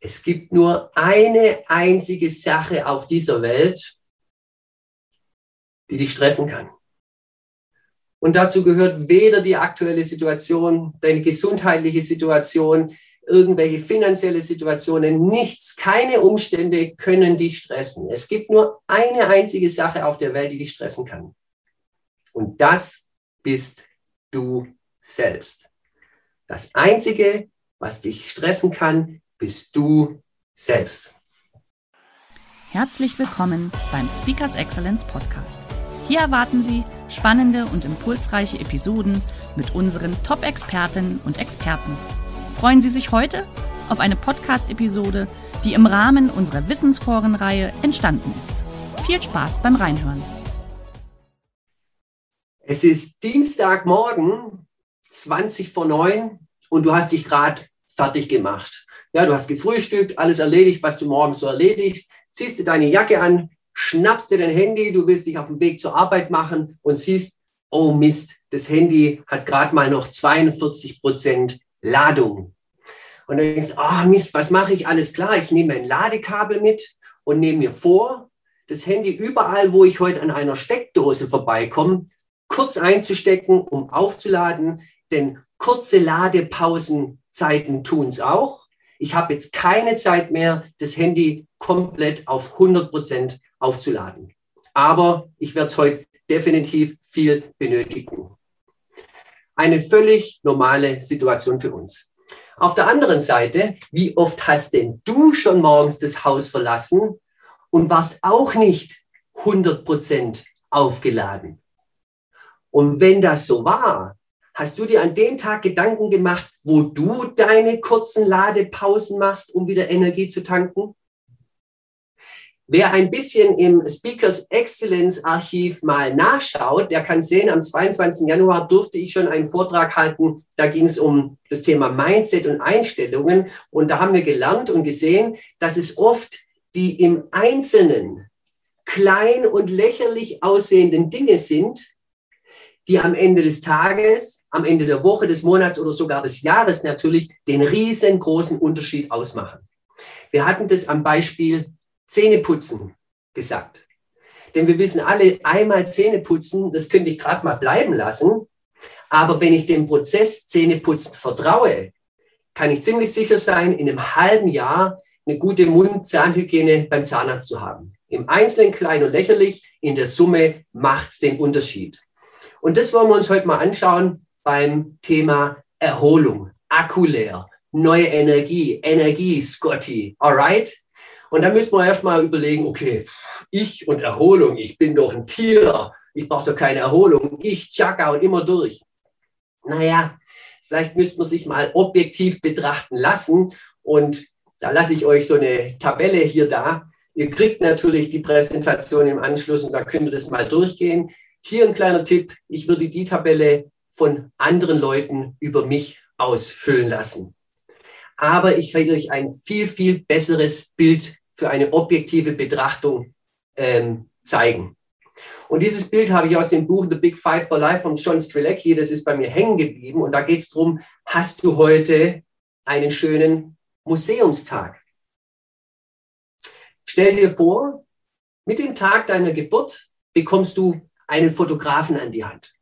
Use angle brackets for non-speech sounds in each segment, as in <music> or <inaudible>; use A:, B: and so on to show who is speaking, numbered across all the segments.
A: Es gibt nur eine einzige Sache auf dieser Welt, die dich stressen kann. Und dazu gehört weder die aktuelle Situation, deine gesundheitliche Situation, irgendwelche finanzielle Situationen, nichts, keine Umstände können dich stressen. Es gibt nur eine einzige Sache auf der Welt, die dich stressen kann. Und das bist du selbst. Das Einzige, was dich stressen kann, bist du selbst.
B: Herzlich willkommen beim Speakers Excellence Podcast. Hier erwarten Sie spannende und impulsreiche Episoden mit unseren Top-Expertinnen und Experten. Freuen Sie sich heute auf eine Podcast-Episode, die im Rahmen unserer Wissensforenreihe entstanden ist. Viel Spaß beim Reinhören.
A: Es ist Dienstagmorgen, 20 vor 9 und du hast dich gerade fertig gemacht. Ja, du hast gefrühstückt, alles erledigt, was du morgens so erledigst, ziehst dir deine Jacke an, schnappst dir dein Handy, du willst dich auf den Weg zur Arbeit machen und siehst, oh Mist, das Handy hat gerade mal noch 42 Prozent Ladung. Und dann denkst du, ah oh Mist, was mache ich? Alles klar, ich nehme ein Ladekabel mit und nehme mir vor, das Handy überall, wo ich heute an einer Steckdose vorbeikomme, kurz einzustecken, um aufzuladen, denn kurze Ladepausenzeiten tun es auch ich habe jetzt keine Zeit mehr, das Handy komplett auf 100 Prozent aufzuladen. Aber ich werde es heute definitiv viel benötigen. Eine völlig normale Situation für uns. Auf der anderen Seite, wie oft hast denn du schon morgens das Haus verlassen und warst auch nicht 100 Prozent aufgeladen? Und wenn das so war, Hast du dir an dem Tag Gedanken gemacht, wo du deine kurzen Ladepausen machst, um wieder Energie zu tanken? Wer ein bisschen im Speakers Excellence Archiv mal nachschaut, der kann sehen, am 22. Januar durfte ich schon einen Vortrag halten. Da ging es um das Thema Mindset und Einstellungen. Und da haben wir gelernt und gesehen, dass es oft die im Einzelnen klein und lächerlich aussehenden Dinge sind, die am Ende des Tages, am Ende der Woche, des Monats oder sogar des Jahres natürlich den riesengroßen Unterschied ausmachen. Wir hatten das am Beispiel Zähneputzen gesagt. Denn wir wissen alle, einmal Zähneputzen, das könnte ich gerade mal bleiben lassen. Aber wenn ich dem Prozess Zähneputzen vertraue, kann ich ziemlich sicher sein, in einem halben Jahr eine gute Mund-Zahnhygiene beim Zahnarzt zu haben. Im Einzelnen klein und lächerlich, in der Summe macht es den Unterschied. Und das wollen wir uns heute mal anschauen beim Thema Erholung, Akku leer, neue Energie, Energie, Scotty, alright? Und da müssen wir erstmal überlegen, okay, ich und Erholung, ich bin doch ein Tier, ich brauche doch keine Erholung, ich chaka und immer durch. Naja, vielleicht müsste man sich mal objektiv betrachten lassen und da lasse ich euch so eine Tabelle hier da. Ihr kriegt natürlich die Präsentation im Anschluss und da könnt ihr das mal durchgehen. Hier ein kleiner Tipp. Ich würde die Tabelle von anderen Leuten über mich ausfüllen lassen. Aber ich werde euch ein viel, viel besseres Bild für eine objektive Betrachtung ähm, zeigen. Und dieses Bild habe ich aus dem Buch The Big Five for Life von John Strelecki. Das ist bei mir hängen geblieben. Und da geht es darum, hast du heute einen schönen Museumstag? Stell dir vor, mit dem Tag deiner Geburt bekommst du einen Fotografen an die Hand.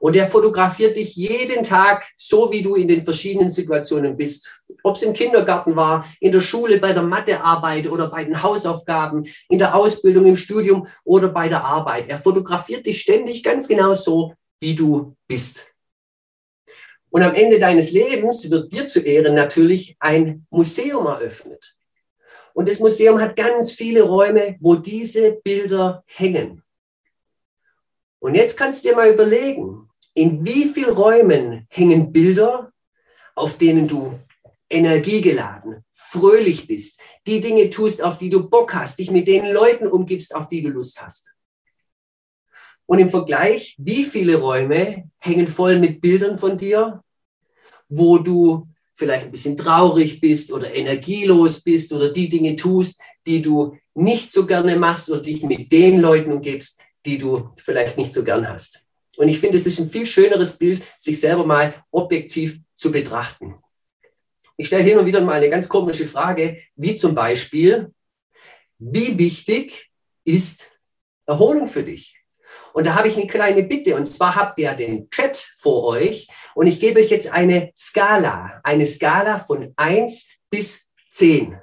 A: Und er fotografiert dich jeden Tag, so wie du in den verschiedenen Situationen bist. Ob es im Kindergarten war, in der Schule, bei der Mathearbeit oder bei den Hausaufgaben, in der Ausbildung, im Studium oder bei der Arbeit. Er fotografiert dich ständig ganz genau so, wie du bist. Und am Ende deines Lebens wird dir zu Ehren natürlich ein Museum eröffnet. Und das Museum hat ganz viele Räume, wo diese Bilder hängen. Und jetzt kannst du dir mal überlegen, in wie vielen Räumen hängen Bilder, auf denen du energiegeladen, fröhlich bist, die Dinge tust, auf die du Bock hast, dich mit den Leuten umgibst, auf die du Lust hast. Und im Vergleich, wie viele Räume hängen voll mit Bildern von dir, wo du vielleicht ein bisschen traurig bist oder energielos bist oder die Dinge tust, die du nicht so gerne machst oder dich mit den Leuten umgibst, die du vielleicht nicht so gern hast. Und ich finde, es ist ein viel schöneres Bild, sich selber mal objektiv zu betrachten. Ich stelle hier und wieder mal eine ganz komische Frage, wie zum Beispiel, wie wichtig ist Erholung für dich? Und da habe ich eine kleine Bitte. Und zwar habt ihr den Chat vor euch. Und ich gebe euch jetzt eine Skala. Eine Skala von 1 bis 10.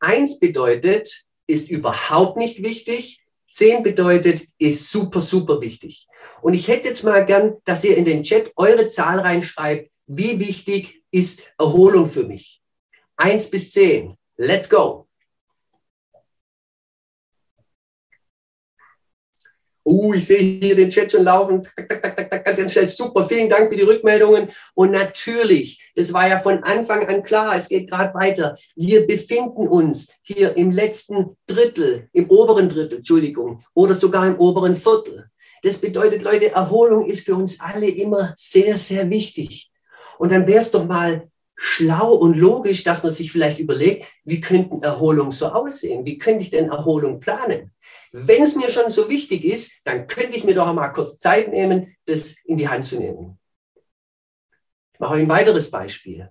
A: 1 bedeutet, ist überhaupt nicht wichtig. 10 bedeutet, ist super, super wichtig. Und ich hätte jetzt mal gern, dass ihr in den Chat eure Zahl reinschreibt. Wie wichtig ist Erholung für mich? 1 bis 10. Let's go. Uh, ich sehe hier den Chat schon laufen. Ganz schnell, super. Vielen Dank für die Rückmeldungen. Und natürlich, das war ja von Anfang an klar, es geht gerade weiter. Wir befinden uns hier im letzten Drittel, im oberen Drittel, Entschuldigung, oder sogar im oberen Viertel. Das bedeutet, Leute, Erholung ist für uns alle immer sehr, sehr wichtig. Und dann wäre es doch mal schlau und logisch, dass man sich vielleicht überlegt, wie könnten Erholung so aussehen? Wie könnte ich denn Erholung planen? Wenn es mir schon so wichtig ist, dann könnte ich mir doch mal kurz Zeit nehmen, das in die Hand zu nehmen. Ich mache euch ein weiteres Beispiel.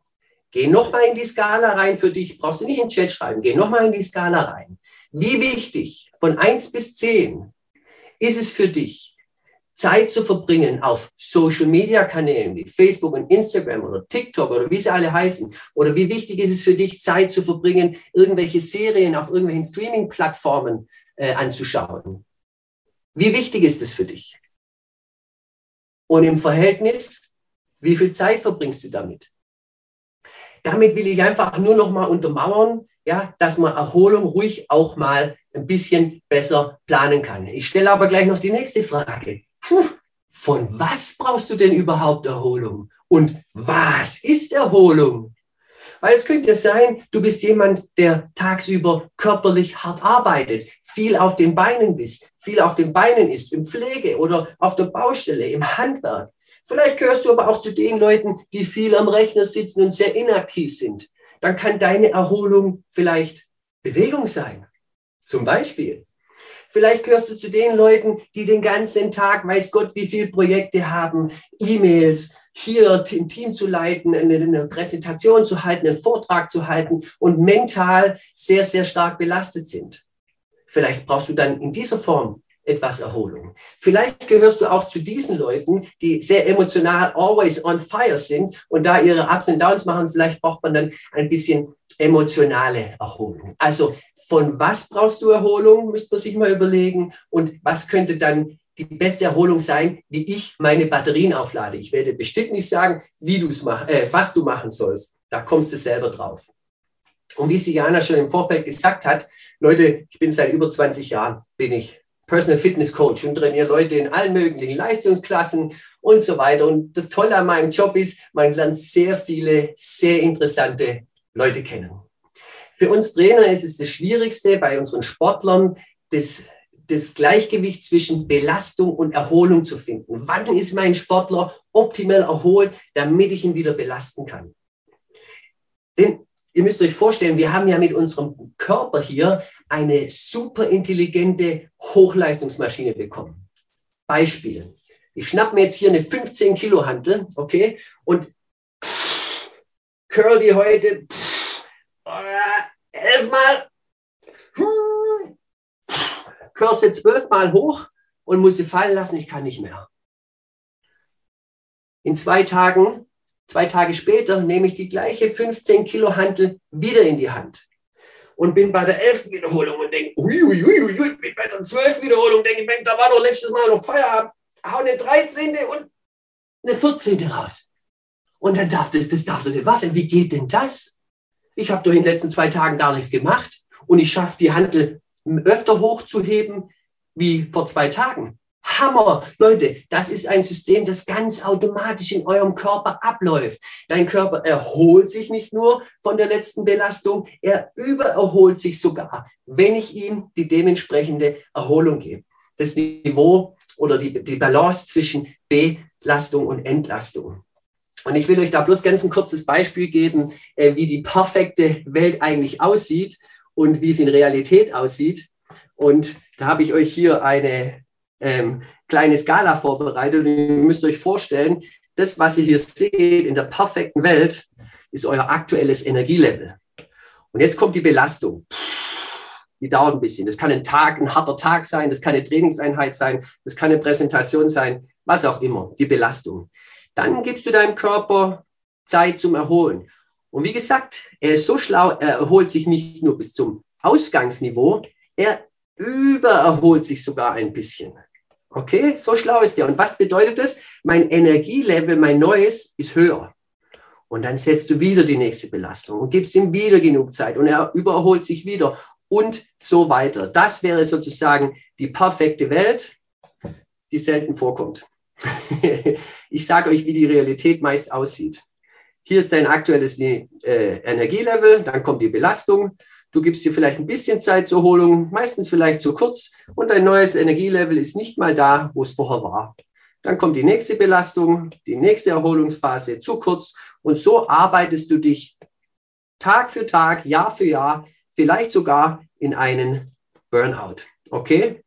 A: Geh nochmal in die Skala rein für dich. Brauchst du nicht in den Chat schreiben. Geh nochmal in die Skala rein. Wie wichtig von 1 bis 10 ist es für dich, Zeit zu verbringen auf Social-Media-Kanälen wie Facebook und Instagram oder TikTok oder wie sie alle heißen? Oder wie wichtig ist es für dich, Zeit zu verbringen, irgendwelche Serien auf irgendwelchen Streaming-Plattformen äh, anzuschauen. Wie wichtig ist es für dich? Und im Verhältnis, wie viel Zeit verbringst du damit? Damit will ich einfach nur noch mal untermauern, ja, dass man Erholung ruhig auch mal ein bisschen besser planen kann. Ich stelle aber gleich noch die nächste Frage. Von was brauchst du denn überhaupt Erholung? Und was ist Erholung? Weil es könnte sein, du bist jemand, der tagsüber körperlich hart arbeitet, viel auf den Beinen bist, viel auf den Beinen ist, in Pflege oder auf der Baustelle, im Handwerk. Vielleicht gehörst du aber auch zu den Leuten, die viel am Rechner sitzen und sehr inaktiv sind. Dann kann deine Erholung vielleicht Bewegung sein. Zum Beispiel. Vielleicht gehörst du zu den Leuten, die den ganzen Tag, weiß Gott, wie viele Projekte haben, E-Mails, hier ein Team zu leiten, eine, Präsentation zu halten, einen Vortrag zu halten und mental sehr, sehr stark belastet sind. Vielleicht brauchst du dann in dieser Form etwas Erholung. Vielleicht gehörst du auch zu diesen Leuten, die sehr emotional always on fire sind und da ihre Ups und Downs machen. Vielleicht braucht man dann ein bisschen emotionale Erholung. Also von was brauchst du Erholung, müsste man sich mal überlegen. Und was könnte dann die beste Erholung sein, wie ich meine Batterien auflade. Ich werde bestimmt nicht sagen, wie mach, äh, was du machen sollst. Da kommst du selber drauf. Und wie Siana schon im Vorfeld gesagt hat, Leute, ich bin seit über 20 Jahren, bin ich Personal Fitness Coach und trainiere Leute in allen möglichen Leistungsklassen und so weiter. Und das Tolle an meinem Job ist, man lernt sehr viele, sehr interessante Leute kennen. Für uns Trainer ist es das Schwierigste bei unseren Sportlern, das das Gleichgewicht zwischen Belastung und Erholung zu finden. Wann ist mein Sportler optimal erholt, damit ich ihn wieder belasten kann? Denn ihr müsst euch vorstellen, wir haben ja mit unserem Körper hier eine super intelligente Hochleistungsmaschine bekommen. Beispiel. Ich schnappe mir jetzt hier eine 15 Kilo Hantel, okay, und curl die heute elfmal, curl sie zwölfmal hoch und muss sie fallen lassen, ich kann nicht mehr. In zwei Tagen Zwei Tage später nehme ich die gleiche 15 Kilo Hantel wieder in die Hand und bin bei der 11. Wiederholung und denke, uiuiuiui, bin bei der 12. Wiederholung, denke ich, da war doch letztes Mal noch Feierabend, hau eine 13. und eine 14. raus. Und dann darf das, das darf doch nicht was sein. Wie geht denn das? Ich habe doch in den letzten zwei Tagen gar nichts gemacht und ich schaffe die Hantel öfter hochzuheben wie vor zwei Tagen. Hammer. Leute, das ist ein System, das ganz automatisch in eurem Körper abläuft. Dein Körper erholt sich nicht nur von der letzten Belastung, er übererholt sich sogar, wenn ich ihm die dementsprechende Erholung gebe. Das Niveau oder die, die Balance zwischen Belastung und Entlastung. Und ich will euch da bloß ganz ein kurzes Beispiel geben, äh, wie die perfekte Welt eigentlich aussieht und wie es in Realität aussieht. Und da habe ich euch hier eine ähm, kleine Skala vorbereitet. Und ihr müsst euch vorstellen, das, was ihr hier seht in der perfekten Welt, ist euer aktuelles Energielevel. Und jetzt kommt die Belastung. Die dauert ein bisschen. Das kann ein Tag, ein harter Tag sein, das kann eine Trainingseinheit sein, das kann eine Präsentation sein, was auch immer, die Belastung. Dann gibst du deinem Körper Zeit zum Erholen. Und wie gesagt, er ist so schlau, er erholt sich nicht nur bis zum Ausgangsniveau, er übererholt sich sogar ein bisschen. Okay, so schlau ist der. Und was bedeutet das? Mein Energielevel, mein neues, ist höher. Und dann setzt du wieder die nächste Belastung und gibst ihm wieder genug Zeit und er überholt sich wieder und so weiter. Das wäre sozusagen die perfekte Welt, die selten vorkommt. <laughs> ich sage euch, wie die Realität meist aussieht. Hier ist dein aktuelles äh, Energielevel, dann kommt die Belastung, Du gibst dir vielleicht ein bisschen Zeit zur Erholung, meistens vielleicht zu kurz und dein neues Energielevel ist nicht mal da, wo es vorher war. Dann kommt die nächste Belastung, die nächste Erholungsphase, zu kurz und so arbeitest du dich Tag für Tag, Jahr für Jahr, vielleicht sogar in einen Burnout. Okay?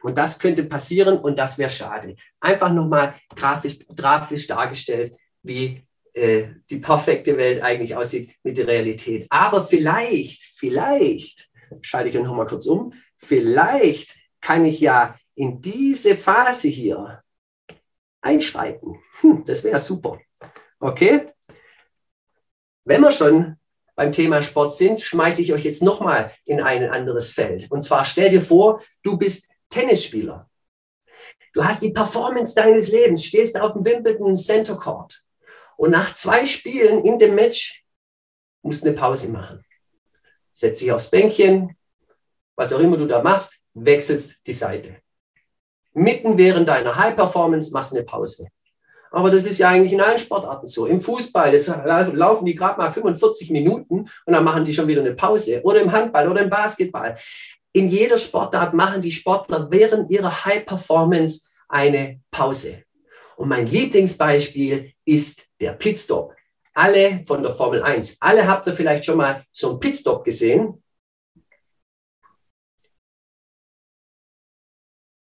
A: Und das könnte passieren und das wäre schade. Einfach nochmal grafisch, grafisch dargestellt, wie äh, die perfekte Welt eigentlich aussieht mit der Realität. Aber vielleicht, vielleicht, schalte ich noch mal kurz um, vielleicht kann ich ja in diese Phase hier einschreiten. Hm, das wäre super. Okay? Wenn wir schon beim Thema Sport sind, schmeiße ich euch jetzt nochmal in ein anderes Feld. Und zwar stell dir vor, du bist Tennisspieler. Du hast die Performance deines Lebens, stehst auf dem Wimbledon Center Court. Und nach zwei Spielen in dem Match musst du eine Pause machen. Setz dich aufs Bänkchen, was auch immer du da machst, wechselst die Seite. Mitten während deiner High Performance machst du eine Pause. Aber das ist ja eigentlich in allen Sportarten so. Im Fußball das laufen die gerade mal 45 Minuten und dann machen die schon wieder eine Pause. Oder im Handball oder im Basketball. In jeder Sportart machen die Sportler während ihrer High Performance eine Pause. Und mein Lieblingsbeispiel ist der Pitstop. Alle von der Formel 1, alle habt ihr vielleicht schon mal so einen Pitstop gesehen.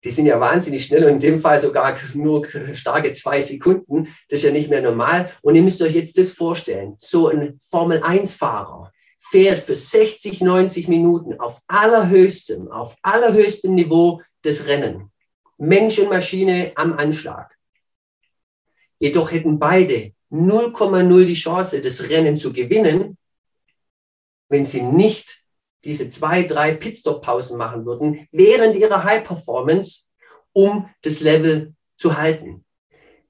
A: Die sind ja wahnsinnig schnell und in dem Fall sogar nur starke zwei Sekunden. Das ist ja nicht mehr normal. Und ihr müsst euch jetzt das vorstellen. So ein Formel 1-Fahrer fährt für 60, 90 Minuten auf allerhöchstem, auf allerhöchstem Niveau das Rennen. Mensch und Maschine am Anschlag. Jedoch hätten beide 0,0 die Chance, das Rennen zu gewinnen, wenn sie nicht diese zwei, drei Pitstop-Pausen machen würden während ihrer High-Performance, um das Level zu halten.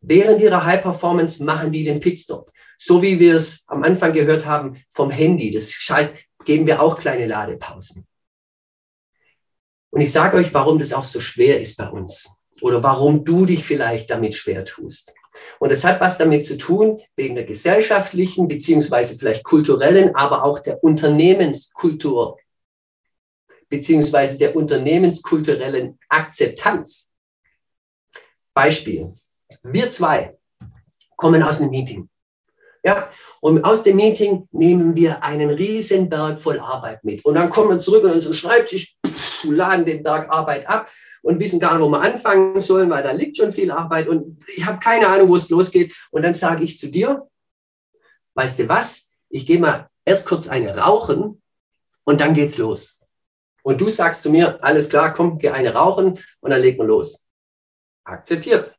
A: Während ihrer High-Performance machen die den Pitstop. So wie wir es am Anfang gehört haben vom Handy. Das schalt, geben wir auch kleine Ladepausen. Und ich sage euch, warum das auch so schwer ist bei uns. Oder warum du dich vielleicht damit schwer tust. Und es hat was damit zu tun, wegen der gesellschaftlichen beziehungsweise vielleicht kulturellen, aber auch der Unternehmenskultur beziehungsweise der unternehmenskulturellen Akzeptanz. Beispiel. Wir zwei kommen aus einem Meeting. Ja, und aus dem Meeting nehmen wir einen riesen Berg voll Arbeit mit. Und dann kommen wir zurück an unseren Schreibtisch, laden den Berg Arbeit ab und wissen gar nicht, wo wir anfangen sollen, weil da liegt schon viel Arbeit und ich habe keine Ahnung, wo es losgeht. Und dann sage ich zu dir, weißt du was? Ich gehe mal erst kurz eine rauchen und dann geht's los. Und du sagst zu mir, alles klar, komm, geh eine rauchen und dann legen wir los. Akzeptiert.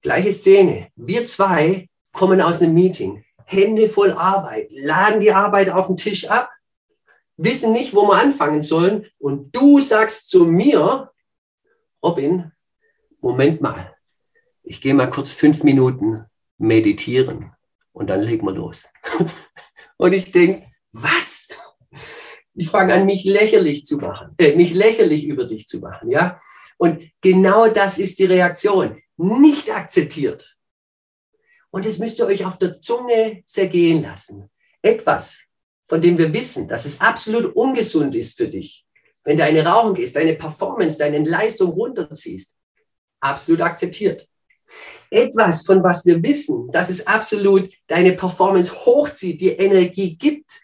A: Gleiche Szene. Wir zwei kommen aus einem Meeting, Hände voll Arbeit, laden die Arbeit auf den Tisch ab, wissen nicht, wo wir anfangen sollen. Und du sagst zu mir, Robin, Moment mal, ich gehe mal kurz fünf Minuten meditieren und dann legen wir los. <laughs> und ich denke, was? Ich fange an, mich lächerlich zu machen, äh, mich lächerlich über dich zu machen, ja? Und genau das ist die Reaktion. Nicht akzeptiert. Und das müsst ihr euch auf der Zunge zergehen lassen. Etwas, von dem wir wissen, dass es absolut ungesund ist für dich, wenn du eine Rauchen deine Performance, deine Leistung runterziehst, absolut akzeptiert. Etwas, von was wir wissen, dass es absolut deine Performance hochzieht, die Energie gibt.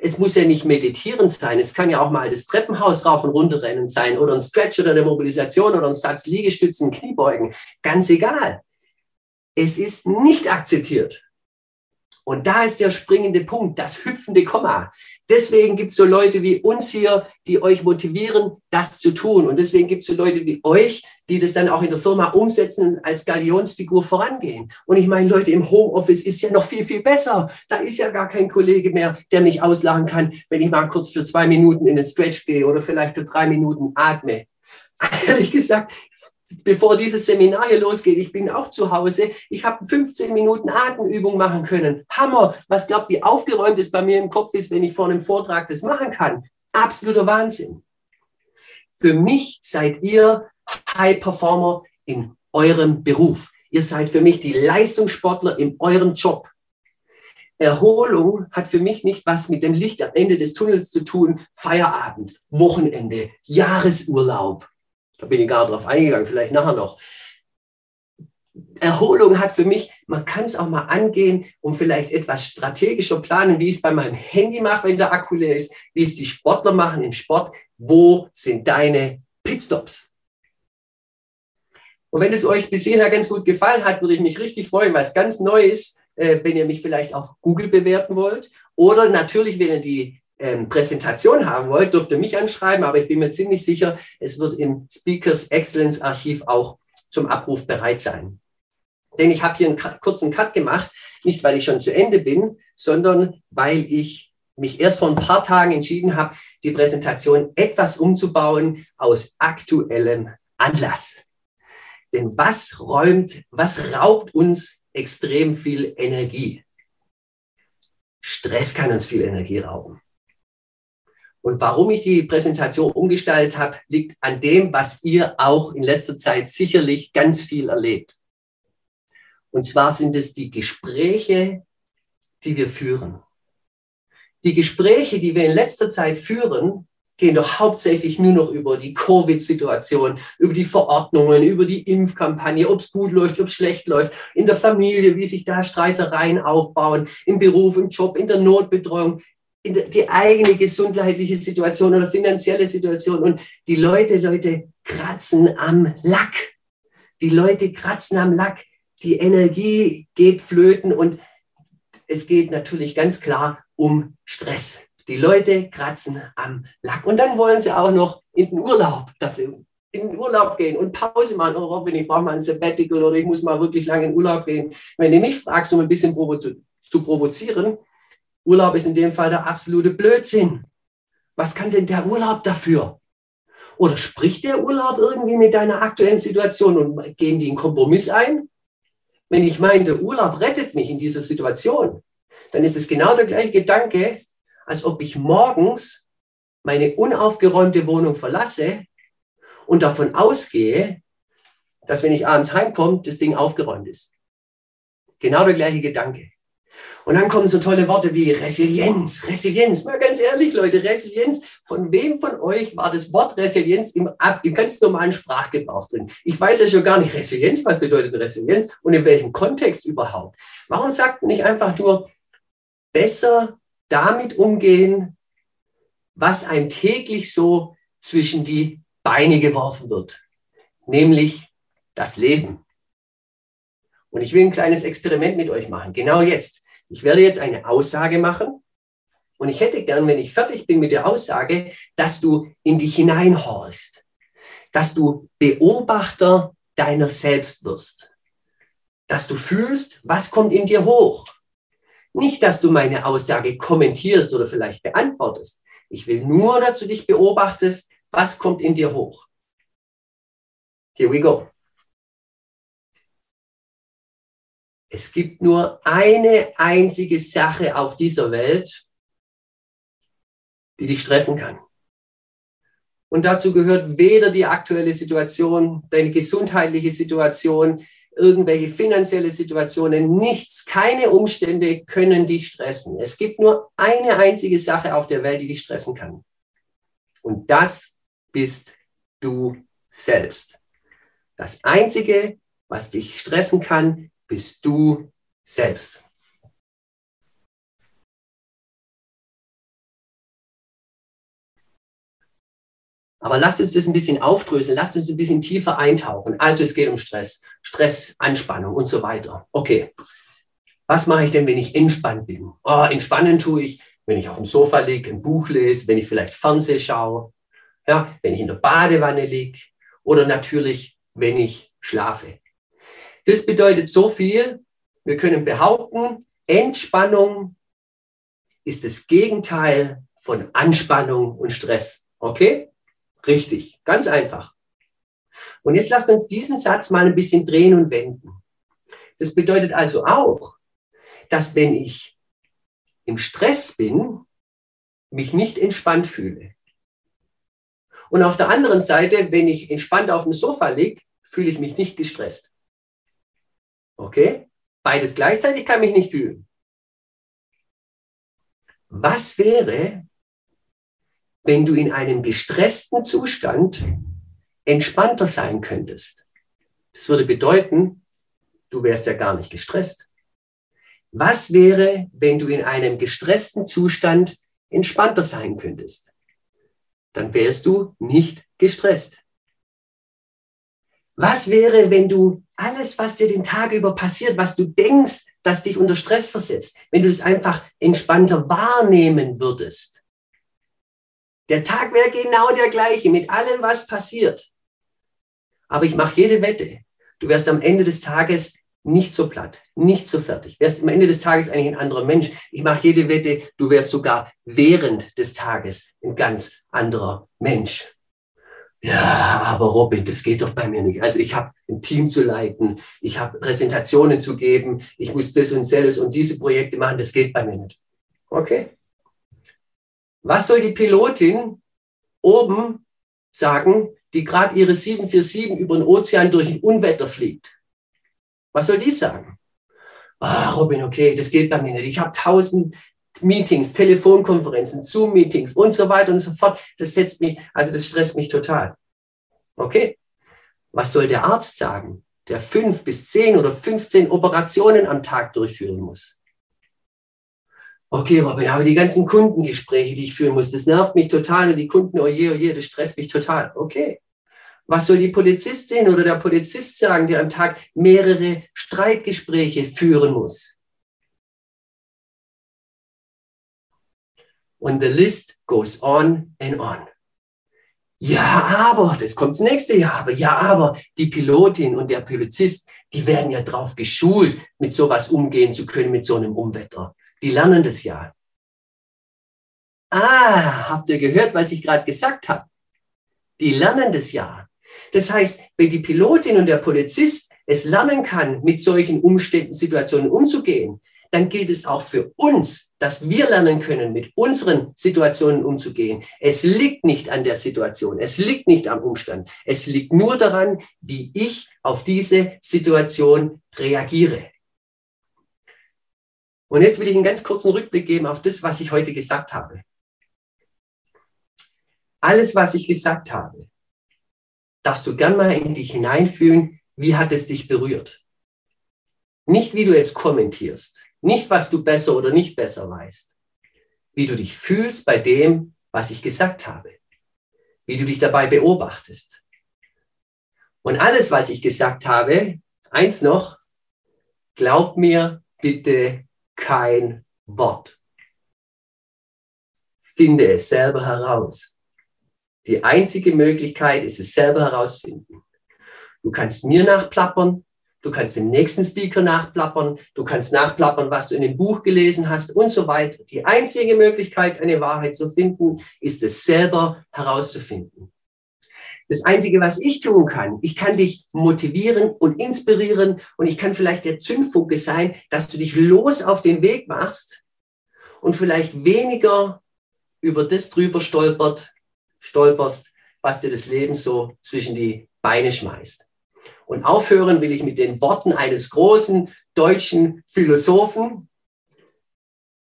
A: Es muss ja nicht meditieren sein. Es kann ja auch mal das Treppenhaus rauf und runter rennen sein oder ein Stretch oder eine Mobilisation oder ein Satz Liegestützen, Kniebeugen. Ganz egal. Es ist nicht akzeptiert. Und da ist der springende Punkt, das hüpfende Komma. Deswegen gibt es so Leute wie uns hier, die euch motivieren, das zu tun. Und deswegen gibt es so Leute wie euch, die das dann auch in der Firma umsetzen und als Galionsfigur vorangehen. Und ich meine, Leute, im Homeoffice ist ja noch viel, viel besser. Da ist ja gar kein Kollege mehr, der mich auslachen kann, wenn ich mal kurz für zwei Minuten in den Stretch gehe oder vielleicht für drei Minuten atme. <laughs> Ehrlich gesagt, bevor dieses Seminar hier losgeht, ich bin auch zu Hause, ich habe 15 Minuten Atemübung machen können. Hammer. Was glaubt, wie aufgeräumt es bei mir im Kopf ist, wenn ich vor einem Vortrag das machen kann? Absoluter Wahnsinn. Für mich seid ihr High Performer in eurem Beruf. Ihr seid für mich die Leistungssportler in eurem Job. Erholung hat für mich nicht was mit dem Licht am Ende des Tunnels zu tun. Feierabend, Wochenende, Jahresurlaub da bin ich gar drauf eingegangen, vielleicht nachher noch. Erholung hat für mich, man kann es auch mal angehen und vielleicht etwas strategischer planen, wie ich es bei meinem Handy mache, wenn der Akku leer ist, wie es die Sportler machen im Sport. Wo sind deine Pitstops? Und wenn es euch bisher ganz gut gefallen hat, würde ich mich richtig freuen, weil es ganz neu ist, äh, wenn ihr mich vielleicht auf Google bewerten wollt. Oder natürlich, wenn ihr die ähm, Präsentation haben wollt, dürft ihr mich anschreiben, aber ich bin mir ziemlich sicher, es wird im Speakers Excellence Archiv auch zum Abruf bereit sein. Denn ich habe hier einen kurzen Cut gemacht, nicht weil ich schon zu Ende bin, sondern weil ich mich erst vor ein paar Tagen entschieden habe, die Präsentation etwas umzubauen aus aktuellem Anlass. Denn was räumt, was raubt uns extrem viel Energie? Stress kann uns viel Energie rauben. Und warum ich die Präsentation umgestaltet habe, liegt an dem, was ihr auch in letzter Zeit sicherlich ganz viel erlebt. Und zwar sind es die Gespräche, die wir führen. Die Gespräche, die wir in letzter Zeit führen, gehen doch hauptsächlich nur noch über die Covid-Situation, über die Verordnungen, über die Impfkampagne, ob es gut läuft, ob es schlecht läuft, in der Familie, wie sich da Streitereien aufbauen, im Beruf, im Job, in der Notbetreuung die eigene gesundheitliche Situation oder finanzielle Situation. Und die Leute, Leute kratzen am Lack. Die Leute kratzen am Lack. Die Energie geht flöten und es geht natürlich ganz klar um Stress. Die Leute kratzen am Lack. Und dann wollen sie auch noch in den Urlaub dafür, in den Urlaub gehen und Pause machen. Oh Robin, ich brauche mal ein Sabbatical oder ich muss mal wirklich lange in den Urlaub gehen. Wenn du mich fragst, um ein bisschen provo zu provozieren, Urlaub ist in dem Fall der absolute Blödsinn. Was kann denn der Urlaub dafür? Oder spricht der Urlaub irgendwie mit deiner aktuellen Situation und gehen die einen Kompromiss ein? Wenn ich meine, der Urlaub rettet mich in dieser Situation, dann ist es genau der gleiche Gedanke, als ob ich morgens meine unaufgeräumte Wohnung verlasse und davon ausgehe, dass wenn ich abends heimkomme, das Ding aufgeräumt ist. Genau der gleiche Gedanke. Und dann kommen so tolle Worte wie Resilienz, Resilienz. Mal ganz ehrlich, Leute, Resilienz. Von wem von euch war das Wort Resilienz im, im ganz normalen Sprachgebrauch drin? Ich weiß ja schon gar nicht Resilienz. Was bedeutet Resilienz und in welchem Kontext überhaupt? Warum sagt man nicht einfach nur besser damit umgehen, was einem täglich so zwischen die Beine geworfen wird? Nämlich das Leben. Und ich will ein kleines Experiment mit euch machen, genau jetzt. Ich werde jetzt eine Aussage machen und ich hätte gern, wenn ich fertig bin mit der Aussage, dass du in dich hineinhorchst, dass du Beobachter deiner selbst wirst, dass du fühlst, was kommt in dir hoch. Nicht, dass du meine Aussage kommentierst oder vielleicht beantwortest. Ich will nur, dass du dich beobachtest, was kommt in dir hoch. Here we go. Es gibt nur eine einzige Sache auf dieser Welt, die dich stressen kann. Und dazu gehört weder die aktuelle Situation, deine gesundheitliche Situation, irgendwelche finanzielle Situationen, nichts, keine Umstände können dich stressen. Es gibt nur eine einzige Sache auf der Welt, die dich stressen kann. Und das bist du selbst. Das Einzige, was dich stressen kann, bist du selbst. Aber lasst uns das ein bisschen aufdröseln, lasst uns ein bisschen tiefer eintauchen. Also es geht um Stress, Stress, Anspannung und so weiter. Okay, was mache ich denn, wenn ich entspannt bin? Oh, entspannen tue ich, wenn ich auf dem Sofa liege, ein Buch lese, wenn ich vielleicht Fernseh schaue, ja, wenn ich in der Badewanne liege oder natürlich, wenn ich schlafe. Das bedeutet so viel, wir können behaupten, Entspannung ist das Gegenteil von Anspannung und Stress. Okay? Richtig, ganz einfach. Und jetzt lasst uns diesen Satz mal ein bisschen drehen und wenden. Das bedeutet also auch, dass wenn ich im Stress bin, mich nicht entspannt fühle. Und auf der anderen Seite, wenn ich entspannt auf dem Sofa liege, fühle ich mich nicht gestresst. Okay? Beides gleichzeitig kann mich nicht fühlen. Was wäre, wenn du in einem gestressten Zustand entspannter sein könntest. Das würde bedeuten, du wärst ja gar nicht gestresst. Was wäre, wenn du in einem gestressten Zustand entspannter sein könntest? Dann wärst du nicht gestresst. Was wäre, wenn du alles, was dir den Tag über passiert, was du denkst, das dich unter Stress versetzt, wenn du es einfach entspannter wahrnehmen würdest? Der Tag wäre genau der gleiche mit allem, was passiert. Aber ich mache jede Wette. Du wärst am Ende des Tages nicht so platt, nicht so fertig. Wärst am Ende des Tages eigentlich ein anderer Mensch. Ich mache jede Wette, du wärst sogar während des Tages ein ganz anderer Mensch. Ja, aber Robin, das geht doch bei mir nicht. Also ich habe ein Team zu leiten, ich habe Präsentationen zu geben, ich muss das und das und diese Projekte machen, das geht bei mir nicht. Okay, was soll die Pilotin oben sagen, die gerade ihre 747 über den Ozean durch ein Unwetter fliegt? Was soll die sagen? Ah, Robin, okay, das geht bei mir nicht. Ich habe tausend Meetings, Telefonkonferenzen, Zoom-Meetings und so weiter und so fort. Das setzt mich, also das stresst mich total. Okay. Was soll der Arzt sagen, der fünf bis zehn oder 15 Operationen am Tag durchführen muss? okay, Robin, aber die ganzen Kundengespräche, die ich führen muss, das nervt mich total und die Kunden, oh je, oh das stresst mich total. Okay. Was soll die Polizistin oder der Polizist sagen, der am Tag mehrere Streitgespräche führen muss? Und the list goes on and on. Ja, aber, das kommt das nächste Jahr, aber ja, aber die Pilotin und der Polizist, die werden ja drauf geschult, mit sowas umgehen zu können, mit so einem Umwetter. Die lernen das ja. Ah, habt ihr gehört, was ich gerade gesagt habe? Die lernen das ja. Das heißt, wenn die Pilotin und der Polizist es lernen kann, mit solchen Umständen, Situationen umzugehen, dann gilt es auch für uns, dass wir lernen können, mit unseren Situationen umzugehen. Es liegt nicht an der Situation, es liegt nicht am Umstand, es liegt nur daran, wie ich auf diese Situation reagiere. Und jetzt will ich einen ganz kurzen Rückblick geben auf das, was ich heute gesagt habe. Alles, was ich gesagt habe, darfst du gern mal in dich hineinfühlen, wie hat es dich berührt. Nicht, wie du es kommentierst, nicht, was du besser oder nicht besser weißt, wie du dich fühlst bei dem, was ich gesagt habe, wie du dich dabei beobachtest. Und alles, was ich gesagt habe, eins noch, glaub mir bitte kein Wort. Finde es selber heraus. Die einzige Möglichkeit ist es selber herausfinden. Du kannst mir nachplappern, du kannst dem nächsten Speaker nachplappern, du kannst nachplappern, was du in dem Buch gelesen hast und so weiter. Die einzige Möglichkeit, eine Wahrheit zu finden, ist es selber herauszufinden. Das Einzige, was ich tun kann, ich kann dich motivieren und inspirieren und ich kann vielleicht der Zündfunke sein, dass du dich los auf den Weg machst und vielleicht weniger über das drüber stolpert, stolperst, was dir das Leben so zwischen die Beine schmeißt. Und aufhören will ich mit den Worten eines großen deutschen Philosophen.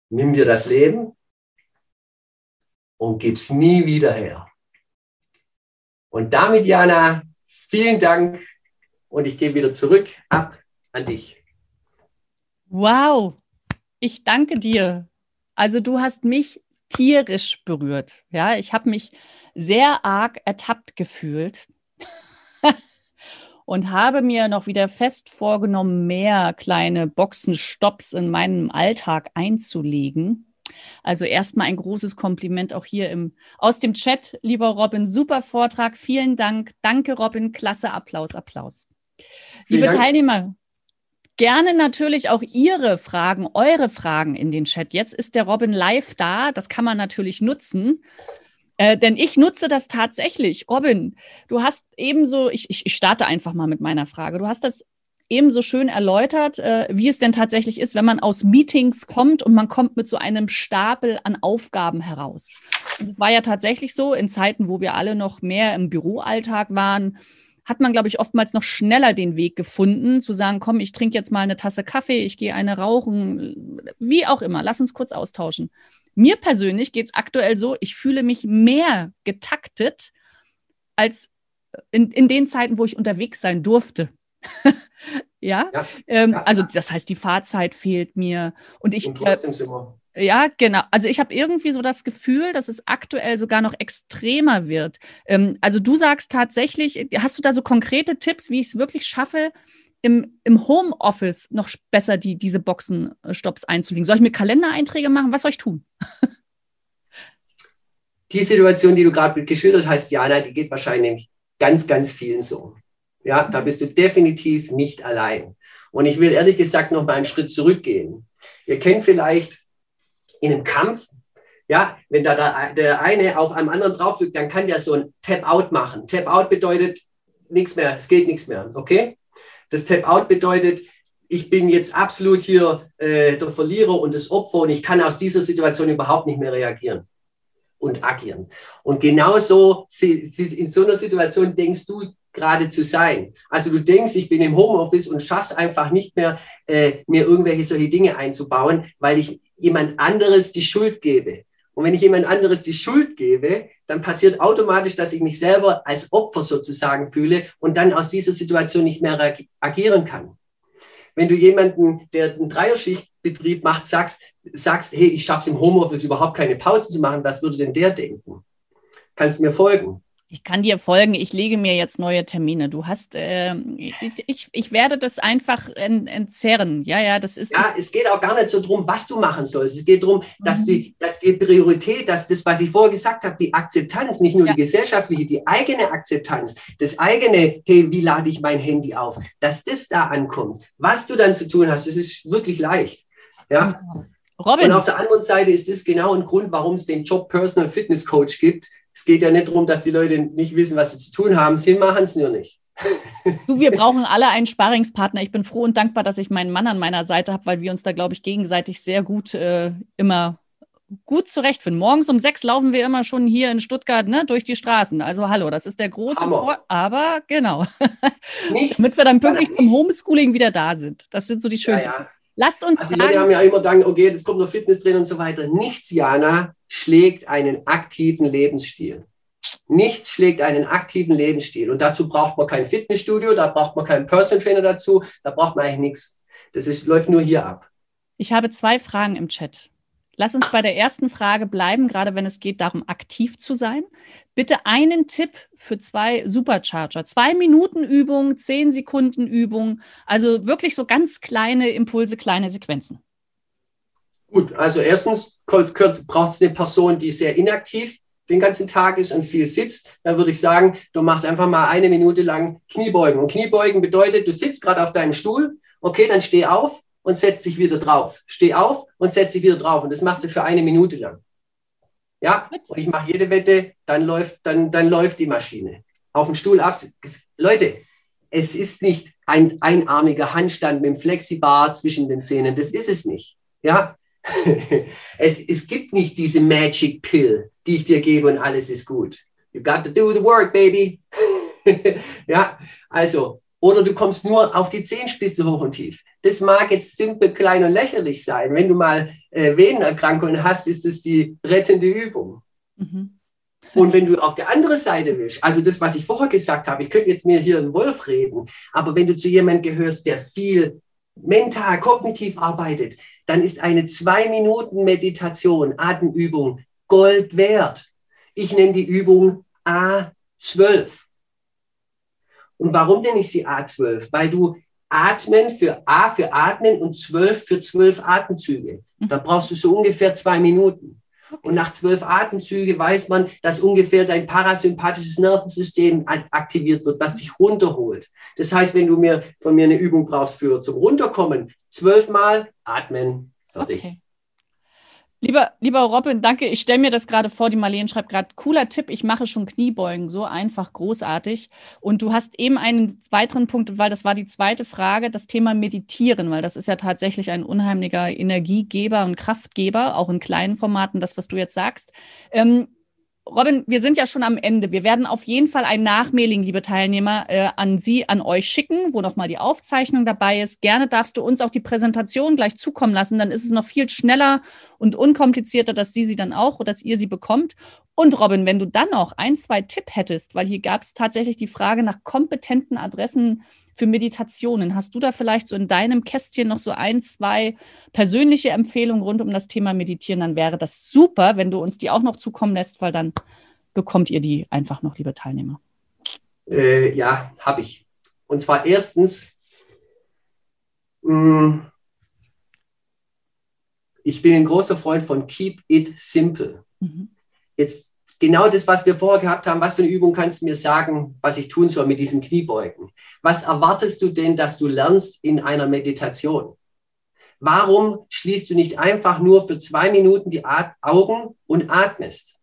A: Nimm dir das Leben und gib's nie wieder her. Und damit, Jana, vielen Dank und ich gehe wieder zurück ab an dich.
B: Wow, ich danke dir. Also du hast mich tierisch berührt. Ja, ich habe mich sehr arg ertappt gefühlt <laughs> und habe mir noch wieder fest vorgenommen, mehr kleine Boxenstopps in meinem Alltag einzulegen. Also erstmal ein großes Kompliment auch hier im, aus dem Chat, lieber Robin. Super Vortrag. Vielen Dank. Danke, Robin. Klasse Applaus, Applaus. Liebe Dank. Teilnehmer, gerne natürlich auch Ihre Fragen, eure Fragen in den Chat. Jetzt ist der Robin live da. Das kann man natürlich nutzen. Äh, denn ich nutze das tatsächlich. Robin, du hast ebenso, ich, ich, ich starte einfach mal mit meiner Frage. Du hast das ebenso schön erläutert, äh, wie es denn tatsächlich ist, wenn man aus Meetings kommt und man kommt mit so einem Stapel an Aufgaben heraus. Und es war ja tatsächlich so, in Zeiten, wo wir alle noch mehr im Büroalltag waren, hat man, glaube ich, oftmals noch schneller den Weg gefunden, zu sagen, komm, ich trinke jetzt mal eine Tasse Kaffee, ich gehe eine rauchen, wie auch immer, lass uns kurz austauschen. Mir persönlich geht es aktuell so, ich fühle mich mehr getaktet als in, in den Zeiten, wo ich unterwegs sein durfte. <laughs> ja, ja, ähm, ja, also das heißt, die Fahrzeit fehlt mir und ich. Und trotzdem sind wir ja, genau. Also ich habe irgendwie so das Gefühl, dass es aktuell sogar noch extremer wird. Ähm, also du sagst tatsächlich, hast du da so konkrete Tipps, wie ich es wirklich schaffe, im, im Homeoffice noch besser die, diese Boxenstopps einzulegen? Soll ich mir Kalendereinträge machen? Was soll ich tun? <laughs>
A: die Situation, die du gerade geschildert hast, Jana, die geht wahrscheinlich ganz, ganz vielen so. Ja, da bist du definitiv nicht allein. Und ich will ehrlich gesagt noch mal einen Schritt zurückgehen. Ihr kennt vielleicht in einem Kampf, ja, wenn da der, eine auf einem anderen draufdrückt, dann kann der so ein Tap-Out machen. Tap-Out bedeutet nichts mehr, es geht nichts mehr, okay? Das Tap-Out bedeutet, ich bin jetzt absolut hier äh, der Verlierer und das Opfer und ich kann aus dieser Situation überhaupt nicht mehr reagieren und agieren. Und genauso in so einer Situation denkst du gerade zu sein. Also du denkst, ich bin im Homeoffice und schaffst einfach nicht mehr, äh, mir irgendwelche solche Dinge einzubauen, weil ich jemand anderes die Schuld gebe. Und wenn ich jemand anderes die Schuld gebe, dann passiert automatisch, dass ich mich selber als Opfer sozusagen fühle und dann aus dieser Situation nicht mehr agieren kann. Wenn du jemanden, der einen Dreierschichtbetrieb macht, sagst, sagst, hey, ich schaffe es im Homeoffice überhaupt keine Pause zu machen, was würde denn der denken? Kannst du mir folgen?
B: Ich kann dir folgen, ich lege mir jetzt neue Termine. Du hast, äh, ich, ich werde das einfach entzerren. Ja, ja, das ist.
A: Ja, es geht auch gar nicht so darum, was du machen sollst. Es geht darum, dass, mhm. die, dass die Priorität, dass das, was ich vorher gesagt habe, die Akzeptanz, nicht nur ja. die gesellschaftliche, die eigene Akzeptanz, das eigene, hey, wie lade ich mein Handy auf, dass das da ankommt. Was du dann zu tun hast, das ist wirklich leicht. Ja. Robin. Und auf der anderen Seite ist das genau ein Grund, warum es den Job Personal Fitness Coach gibt es geht ja nicht darum, dass die Leute nicht wissen, was sie zu tun haben. Sie machen es nur nicht.
B: Du, wir brauchen alle einen Sparingspartner. Ich bin froh und dankbar, dass ich meinen Mann an meiner Seite habe, weil wir uns da, glaube ich, gegenseitig sehr gut äh, immer gut zurechtfinden. Morgens um sechs laufen wir immer schon hier in Stuttgart ne, durch die Straßen. Also hallo, das ist der große Vor Aber genau. <laughs> Damit wir dann pünktlich zum Homeschooling wieder da sind. Das sind so die schönsten. Ja, ja. Lasst uns
A: also fragen. Die haben ja immer gedacht, okay, jetzt kommt noch Fitnesstrainer und so weiter. Nichts, Jana, schlägt einen aktiven Lebensstil. Nichts schlägt einen aktiven Lebensstil. Und dazu braucht man kein Fitnessstudio, da braucht man keinen Personal Trainer dazu, da braucht man eigentlich nichts. Das ist, läuft nur hier ab.
B: Ich habe zwei Fragen im Chat. Lass uns bei der ersten Frage bleiben, gerade wenn es geht darum, aktiv zu sein. Bitte einen Tipp für zwei Supercharger. Zwei Minuten Übung, zehn Sekunden Übung. Also wirklich so ganz kleine Impulse, kleine Sequenzen.
A: Gut, also erstens braucht es eine Person, die sehr inaktiv den ganzen Tag ist und viel sitzt, dann würde ich sagen, du machst einfach mal eine Minute lang Kniebeugen. Und Kniebeugen bedeutet, du sitzt gerade auf deinem Stuhl, okay, dann steh auf, und setz dich wieder drauf. Steh auf und setz dich wieder drauf. Und das machst du für eine Minute lang. Ja, und ich mache jede Wette, dann läuft, dann, dann läuft die Maschine. Auf dem Stuhl ab. Leute, es ist nicht ein einarmiger Handstand mit dem Flexibar zwischen den Zähnen. Das ist es nicht. Ja, <laughs> es, es gibt nicht diese Magic Pill, die ich dir gebe und alles ist gut. You got to do the work, baby. <laughs> ja, also, oder du kommst nur auf die Zehenspitze hoch und tief. Das mag jetzt simpel, klein und lächerlich sein. Wenn du mal äh, Venenerkrankungen hast, ist es die rettende Übung. Mhm. Und wenn du auf der anderen Seite willst, also das, was ich vorher gesagt habe, ich könnte jetzt mir hier einen Wolf reden, aber wenn du zu jemandem gehörst, der viel mental, kognitiv arbeitet, dann ist eine zwei Minuten Meditation, Atemübung Gold wert. Ich nenne die Übung A12. Und warum nenne ich sie A12? Weil du Atmen für A für Atmen und 12 für 12 Atemzüge. Da brauchst du so ungefähr zwei Minuten. Und nach zwölf Atemzügen weiß man, dass ungefähr dein parasympathisches Nervensystem aktiviert wird, was dich runterholt. Das heißt, wenn du mir von mir eine Übung brauchst für zum Runterkommen, zwölfmal atmen, fertig. Okay.
B: Lieber, lieber Robin, danke. Ich stelle mir das gerade vor, die Marlene schreibt gerade, cooler Tipp, ich mache schon Kniebeugen, so einfach, großartig. Und du hast eben einen weiteren Punkt, weil das war die zweite Frage, das Thema Meditieren, weil das ist ja tatsächlich ein unheimlicher Energiegeber und Kraftgeber, auch in kleinen Formaten, das, was du jetzt sagst. Ähm, Robin, wir sind ja schon am Ende. Wir werden auf jeden Fall ein Nachmailing, liebe Teilnehmer, äh, an Sie, an euch schicken, wo nochmal die Aufzeichnung dabei ist. Gerne darfst du uns auch die Präsentation gleich zukommen lassen. Dann ist es noch viel schneller und unkomplizierter, dass Sie sie dann auch oder dass ihr sie bekommt. Und Robin, wenn du dann noch ein, zwei Tipp hättest, weil hier gab es tatsächlich die Frage nach kompetenten Adressen für Meditationen. Hast du da vielleicht so in deinem Kästchen noch so ein, zwei persönliche Empfehlungen rund um das Thema Meditieren? Dann wäre das super, wenn du uns die auch noch zukommen lässt, weil dann bekommt ihr die einfach noch, liebe Teilnehmer.
A: Äh, ja, habe ich. Und zwar erstens, mh, mm, ich bin ein großer Freund von Keep It Simple. Mhm. Jetzt genau das, was wir vorher gehabt haben, was für eine Übung kannst du mir sagen, was ich tun soll mit diesen Kniebeugen? Was erwartest du denn, dass du lernst in einer Meditation? Warum schließt du nicht einfach nur für zwei Minuten die Augen und atmest?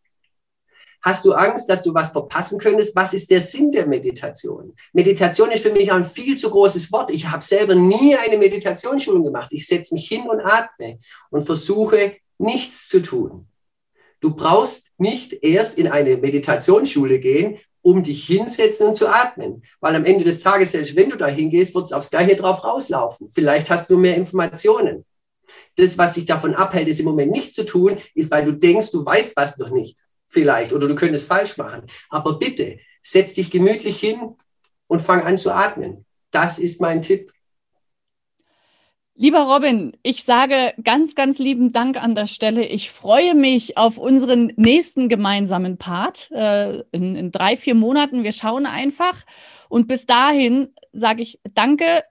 A: Hast du Angst, dass du was verpassen könntest? Was ist der Sinn der Meditation? Meditation ist für mich ein viel zu großes Wort. Ich habe selber nie eine Meditationsschulung gemacht. Ich setze mich hin und atme und versuche nichts zu tun. Du brauchst nicht erst in eine Meditationsschule gehen, um dich hinsetzen und zu atmen. Weil am Ende des Tages, selbst wenn du da hingehst, wird es aufs Gleiche drauf rauslaufen. Vielleicht hast du mehr Informationen. Das, was dich davon abhält, ist im Moment nicht zu tun, ist, weil du denkst, du weißt was noch nicht. Vielleicht. Oder du könntest falsch machen. Aber bitte, setz dich gemütlich hin und fang an zu atmen. Das ist mein Tipp.
B: Lieber Robin, ich sage ganz, ganz lieben Dank an der Stelle. Ich freue mich auf unseren nächsten gemeinsamen Part äh, in, in drei, vier Monaten. Wir schauen einfach. Und bis dahin sage ich Danke.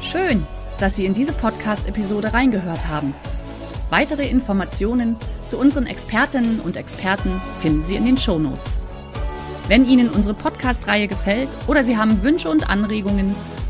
B: Schön, dass Sie in diese Podcast-Episode reingehört haben. Weitere Informationen zu unseren Expertinnen und Experten finden Sie in den Show Notes. Wenn Ihnen unsere Podcast-Reihe gefällt oder Sie haben Wünsche und Anregungen,